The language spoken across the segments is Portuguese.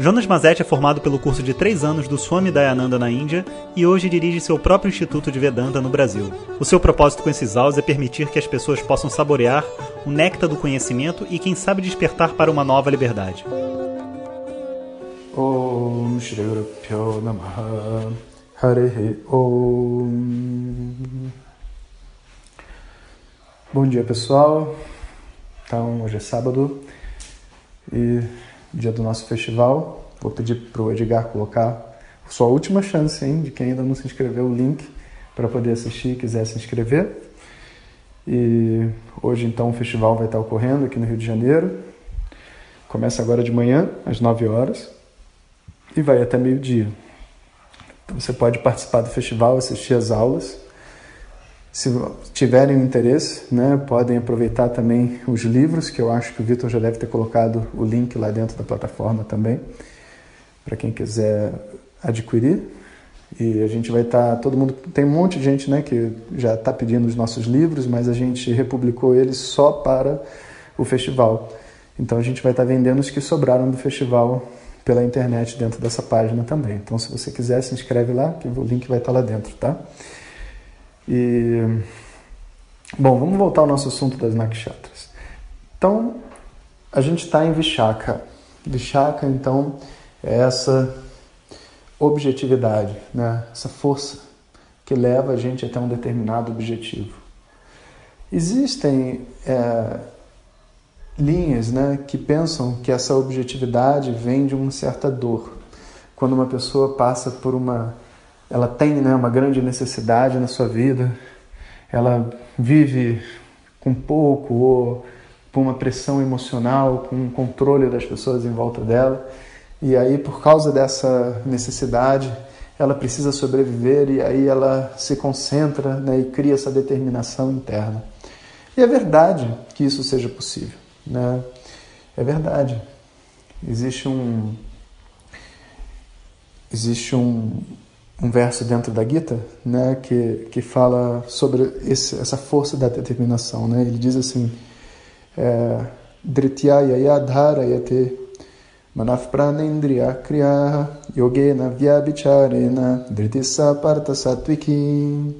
Jonas Mazetti é formado pelo curso de três anos do Swami Dayananda na Índia e hoje dirige seu próprio Instituto de Vedanta no Brasil. O seu propósito com esses áudios é permitir que as pessoas possam saborear o néctar do conhecimento e, quem sabe, despertar para uma nova liberdade. Om Shri Om Bom dia pessoal, então hoje é sábado e dia do nosso festival. Vou pedir para o Edgar colocar sua última chance, hein, de quem ainda não se inscreveu, o link para poder assistir quiser se inscrever. E hoje então o festival vai estar ocorrendo aqui no Rio de Janeiro. Começa agora de manhã, às 9 horas, e vai até meio-dia. Então você pode participar do festival, assistir às aulas se tiverem interesse, né, podem aproveitar também os livros, que eu acho que o Vitor já deve ter colocado o link lá dentro da plataforma também, para quem quiser adquirir. E a gente vai estar, tá, todo mundo, tem um monte de gente né, que já está pedindo os nossos livros, mas a gente republicou eles só para o festival. Então a gente vai estar tá vendendo os que sobraram do festival pela internet dentro dessa página também. Então se você quiser, se inscreve lá, que o link vai estar tá lá dentro, tá? E bom, vamos voltar ao nosso assunto das nakshatras. Então, a gente está em Vishaka. Vishaka, então, é essa objetividade, né? essa força que leva a gente até um determinado objetivo. Existem é, linhas né, que pensam que essa objetividade vem de uma certa dor. Quando uma pessoa passa por uma ela tem né, uma grande necessidade na sua vida, ela vive com pouco ou por uma pressão emocional, com um controle das pessoas em volta dela, e aí por causa dessa necessidade ela precisa sobreviver e aí ela se concentra né, e cria essa determinação interna. E é verdade que isso seja possível, né? É verdade. Existe um existe um, um verso dentro da Gita, né, que que fala sobre esse, essa força da determinação, né? Ele diz assim: é, Drityaya yadharayate manaf pranendriya kriya yogena vyabicharena dritissa parta satviki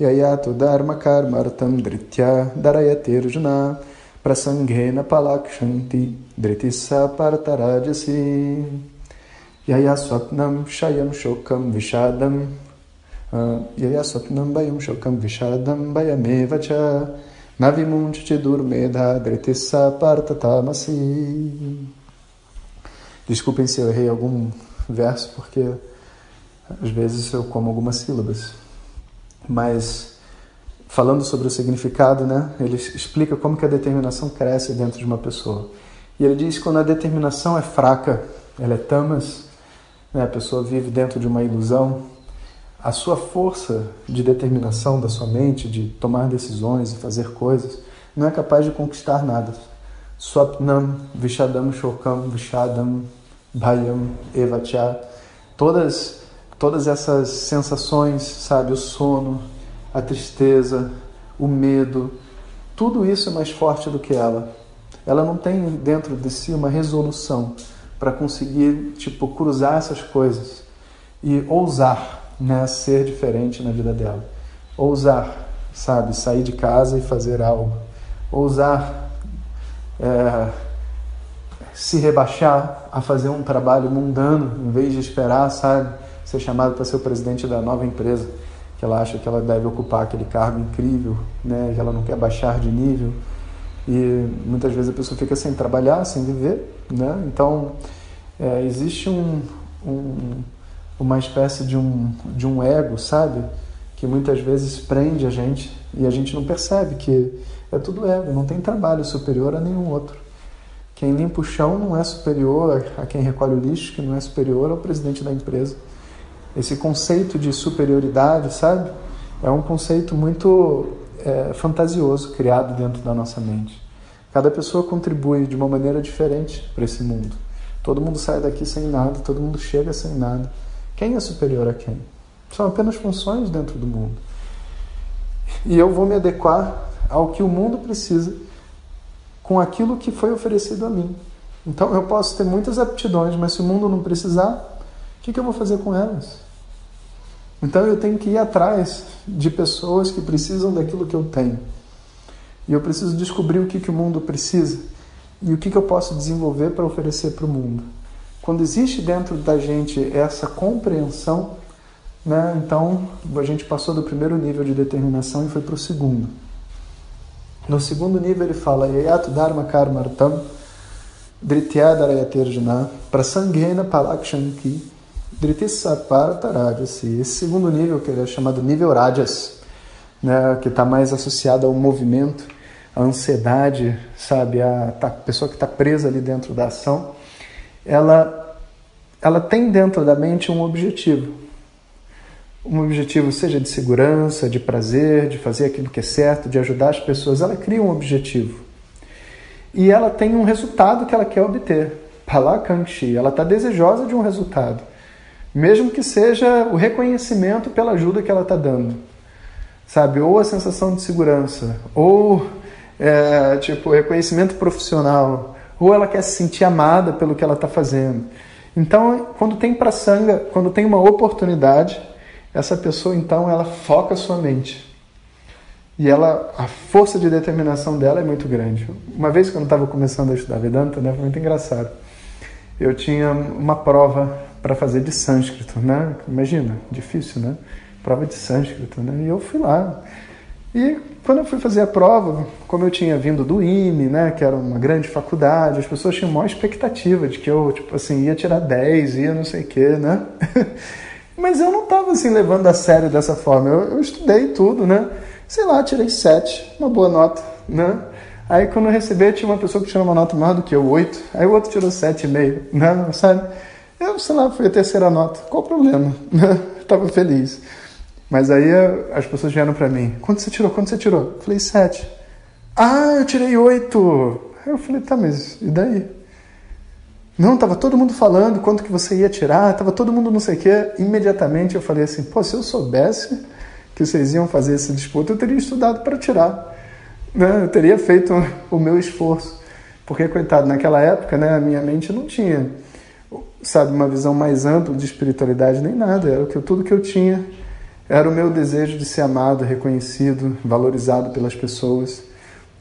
yayato dharma karmartam dritya darayate rujuna prasanghena palakshanti dritissa parta rajasi Yaya Swapnam Shayam Shokam Vishadam Yaya Swapnam Bayam Shokam Vishadam Bayamevacha Navimunchiti Durmedha Dritissa Partatamasi Desculpem se eu errei algum verso, porque às vezes eu como algumas sílabas. Mas falando sobre o significado, né, ele explica como que a determinação cresce dentro de uma pessoa. E ele diz que quando a determinação é fraca, ela é tamas, né? a pessoa vive dentro de uma ilusão, a sua força de determinação da sua mente, de tomar decisões e fazer coisas, não é capaz de conquistar nada. Swapnam, Vishadam, Shokam, Vishadam, Bhayam, Evacha, todas, todas essas sensações, sabe, o sono, a tristeza, o medo, tudo isso é mais forte do que ela. Ela não tem dentro de si uma resolução para conseguir tipo cruzar essas coisas e ousar, né, ser diferente na vida dela. Ousar, sabe, sair de casa e fazer algo. Ousar é, se rebaixar a fazer um trabalho mundano em vez de esperar, sabe, ser chamado para ser o presidente da nova empresa que ela acha que ela deve ocupar aquele cargo incrível, né, que ela não quer baixar de nível. E muitas vezes a pessoa fica sem trabalhar, sem viver, né? Então, é, existe um, um, uma espécie de um, de um ego, sabe? Que muitas vezes prende a gente e a gente não percebe que é tudo ego, não tem trabalho superior a nenhum outro. Quem limpa o chão não é superior a quem recolhe o lixo, que não é superior ao presidente da empresa. Esse conceito de superioridade, sabe? É um conceito muito é, fantasioso criado dentro da nossa mente. Cada pessoa contribui de uma maneira diferente para esse mundo. Todo mundo sai daqui sem nada, todo mundo chega sem nada. Quem é superior a quem? São apenas funções dentro do mundo. E eu vou me adequar ao que o mundo precisa com aquilo que foi oferecido a mim. Então eu posso ter muitas aptidões, mas se o mundo não precisar, o que, eu vou fazer com elas? Então eu tenho que ir atrás de pessoas que precisam daquilo que eu tenho. E eu preciso descobrir o que, que o mundo precisa e o que, que eu posso desenvolver para oferecer para o mundo. Quando existe dentro da gente essa compreensão, né, então a gente passou do primeiro nível de determinação e foi para o segundo. No segundo nível ele fala Yayatu Dharma Karmartam Dhrityadarayaterjuna Prasangena Palakshanki Dhritisapata Rajasi. Esse segundo nível, que é chamado nível Rajas, né, que está mais associado ao movimento, ansiedade, sabe, a, a pessoa que está presa ali dentro da ação, ela, ela tem dentro da mente um objetivo. Um objetivo seja de segurança, de prazer, de fazer aquilo que é certo, de ajudar as pessoas. Ela cria um objetivo. E ela tem um resultado que ela quer obter. Palakangshi. Ela está desejosa de um resultado. Mesmo que seja o reconhecimento pela ajuda que ela está dando sabe? Ou a sensação de segurança, ou é, tipo reconhecimento profissional, ou ela quer se sentir amada pelo que ela está fazendo. Então, quando tem praçanga, quando tem uma oportunidade, essa pessoa então ela foca a sua mente. E ela, a força de determinação dela é muito grande. Uma vez que eu estava começando a estudar Vedanta, né, foi muito engraçado. Eu tinha uma prova para fazer de sânscrito, né? Imagina, difícil, né? prova de sânscrito, né? E eu fui lá. E quando eu fui fazer a prova, como eu tinha vindo do IME, né, que era uma grande faculdade, as pessoas tinham maior expectativa de que eu, tipo assim, ia tirar 10, ia não sei o quê, né? Mas eu não estava assim levando a sério dessa forma. Eu, eu, estudei tudo, né? Sei lá, tirei 7, uma boa nota, né? Aí quando eu recebi, tinha uma pessoa que tirou uma nota maior do que eu, 8. Aí o outro tirou 7,5, né? Sabe? Eu, sei lá, foi a terceira nota. Qual o problema? Estava feliz. Mas aí eh, as pessoas vieram para mim: quanto você tirou? Quanto você tirou? Eu falei: sete. Ah, eu tirei oito. Eu falei: tá, mas e daí? Não, tava todo mundo falando quanto que você ia tirar, tava todo mundo não sei o quê. Imediatamente eu falei assim: pô, se eu soubesse que vocês iam fazer esse disputa, eu teria estudado para tirar. Né? Eu teria feito o meu esforço. Porque, coitado, naquela época, né, a minha mente não tinha, sabe, uma visão mais ampla de espiritualidade nem nada. Era tudo que eu tinha era o meu desejo de ser amado, reconhecido, valorizado pelas pessoas.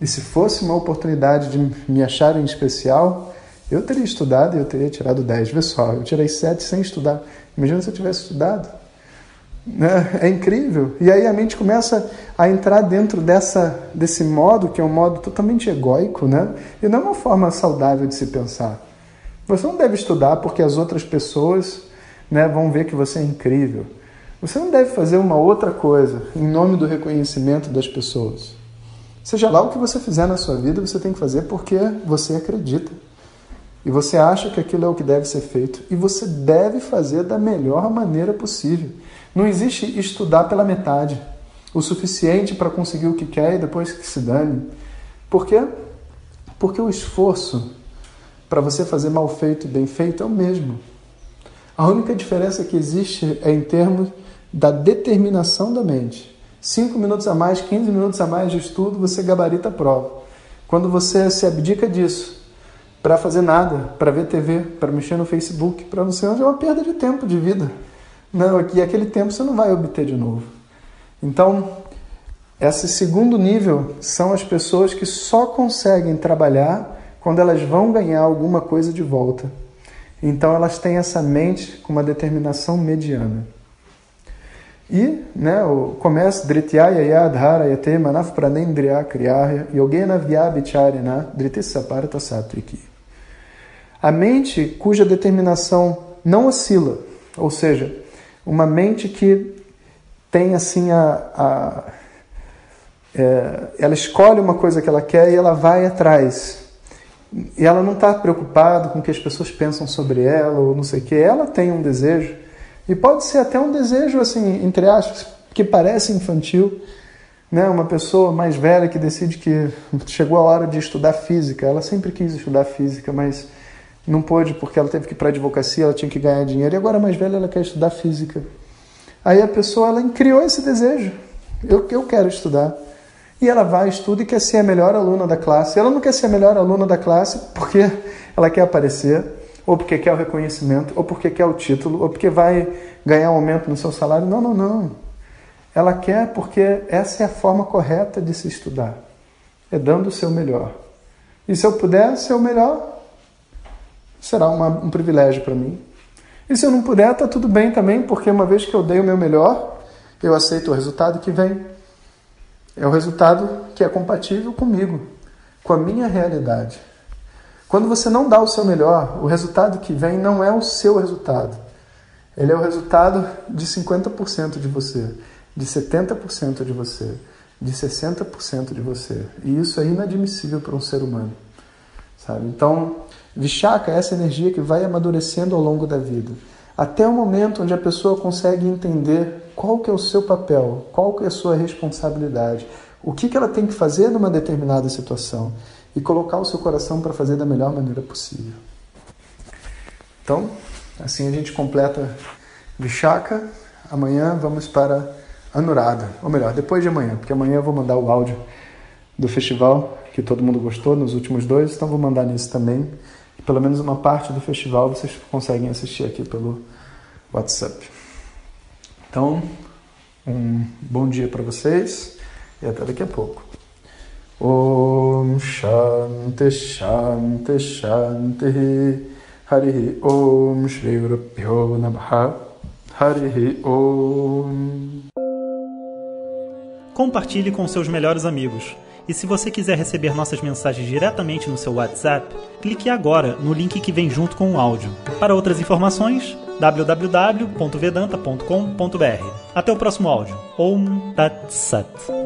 E se fosse uma oportunidade de me acharem especial, eu teria estudado e eu teria tirado 10. Vê só, eu tirei 7 sem estudar. Imagina se eu tivesse estudado. Né? É incrível. E aí a mente começa a entrar dentro dessa, desse modo, que é um modo totalmente egóico, né? e não é uma forma saudável de se pensar. Você não deve estudar porque as outras pessoas né, vão ver que você é incrível. Você não deve fazer uma outra coisa em nome do reconhecimento das pessoas. Seja lá o que você fizer na sua vida, você tem que fazer porque você acredita. E você acha que aquilo é o que deve ser feito. E você deve fazer da melhor maneira possível. Não existe estudar pela metade. O suficiente para conseguir o que quer e depois que se dane. Por quê? Porque o esforço para você fazer mal feito e bem feito é o mesmo. A única diferença que existe é em termos da determinação da mente. Cinco minutos a mais, 15 minutos a mais de estudo, você gabarita a prova. Quando você se abdica disso para fazer nada, para ver TV, para mexer no Facebook, para não sei onde, é uma perda de tempo de vida. Não, e aquele tempo você não vai obter de novo. Então, esse segundo nível são as pessoas que só conseguem trabalhar quando elas vão ganhar alguma coisa de volta. Então, elas têm essa mente com uma determinação mediana. E né, o começa Drityaya Yadhara Yate Manaf Pranendriya Kriyahya Yogena Vyabhicharina Dhritissaparta Satviki. A mente cuja determinação não oscila, ou seja, uma mente que tem assim a, a é, ela escolhe uma coisa que ela quer e ela vai atrás. E ela não está preocupada com o que as pessoas pensam sobre ela ou não sei o que. Ela tem um desejo e pode ser até um desejo, assim, entre aspas, que parece infantil, Né? Uma pessoa mais velha que decide que chegou a hora de estudar física. Ela sempre quis estudar física, mas não pôde porque ela teve que ir para advocacia, ela tinha que ganhar dinheiro. E agora, mais velha, ela quer estudar física. Aí a pessoa ela criou esse desejo. Eu, eu quero estudar. E ela vai, estuda e quer ser a melhor aluna da classe. Ela não quer ser a melhor aluna da classe porque ela quer aparecer, ou porque quer o reconhecimento, ou porque quer o título, ou porque vai ganhar um aumento no seu salário. Não, não, não. Ela quer porque essa é a forma correta de se estudar. É dando o seu melhor. E se eu puder ser o melhor, será uma, um privilégio para mim. E se eu não puder, está tudo bem também, porque uma vez que eu dei o meu melhor, eu aceito o resultado que vem. É o resultado que é compatível comigo, com a minha realidade. Quando você não dá o seu melhor, o resultado que vem não é o seu resultado. Ele é o resultado de 50% de você, de 70% de você, de 60% de você. E isso é inadmissível para um ser humano. Sabe? Então, Vishaka é essa energia que vai amadurecendo ao longo da vida, até o momento onde a pessoa consegue entender qual que é o seu papel, qual que é a sua responsabilidade, o que, que ela tem que fazer numa determinada situação e colocar o seu coração para fazer da melhor maneira possível. Então, assim a gente completa Vishaka. Amanhã vamos para Anurada, ou melhor, depois de amanhã, porque amanhã eu vou mandar o áudio do festival que todo mundo gostou nos últimos dois, então vou mandar nisso também pelo menos uma parte do festival vocês conseguem assistir aqui pelo WhatsApp. Então, um bom dia para vocês e até daqui a pouco. Om Shanti Shanti Shanti Hari Om Shri Guru Namaha Hari Om Compartilhe com seus melhores amigos. E se você quiser receber nossas mensagens diretamente no seu WhatsApp, clique agora no link que vem junto com o áudio. Para outras informações, www.vedanta.com.br. Até o próximo áudio. Om Tat Sat.